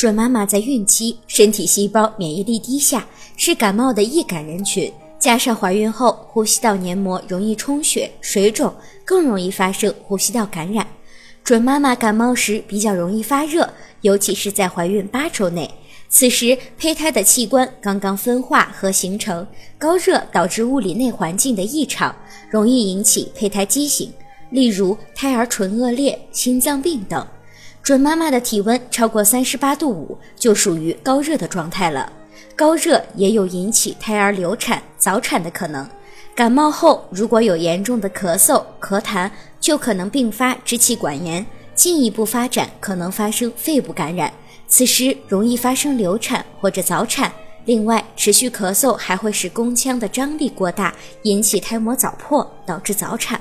准妈妈在孕期身体细胞免疫力低下，是感冒的易感人群。加上怀孕后呼吸道黏膜容易充血、水肿，更容易发生呼吸道感染。准妈妈感冒时比较容易发热，尤其是在怀孕八周内。此时胚胎的器官刚刚分化和形成，高热导致物理内环境的异常，容易引起胚胎畸形，例如胎儿唇腭裂、心脏病等。准妈妈的体温超过三十八度五，就属于高热的状态了。高热也有引起胎儿流产、早产的可能。感冒后如果有严重的咳嗽、咳痰，就可能并发支气管炎，进一步发展可能发生肺部感染。此时容易发生流产或者早产。另外，持续咳嗽还会使宫腔的张力过大，引起胎膜早破，导致早产。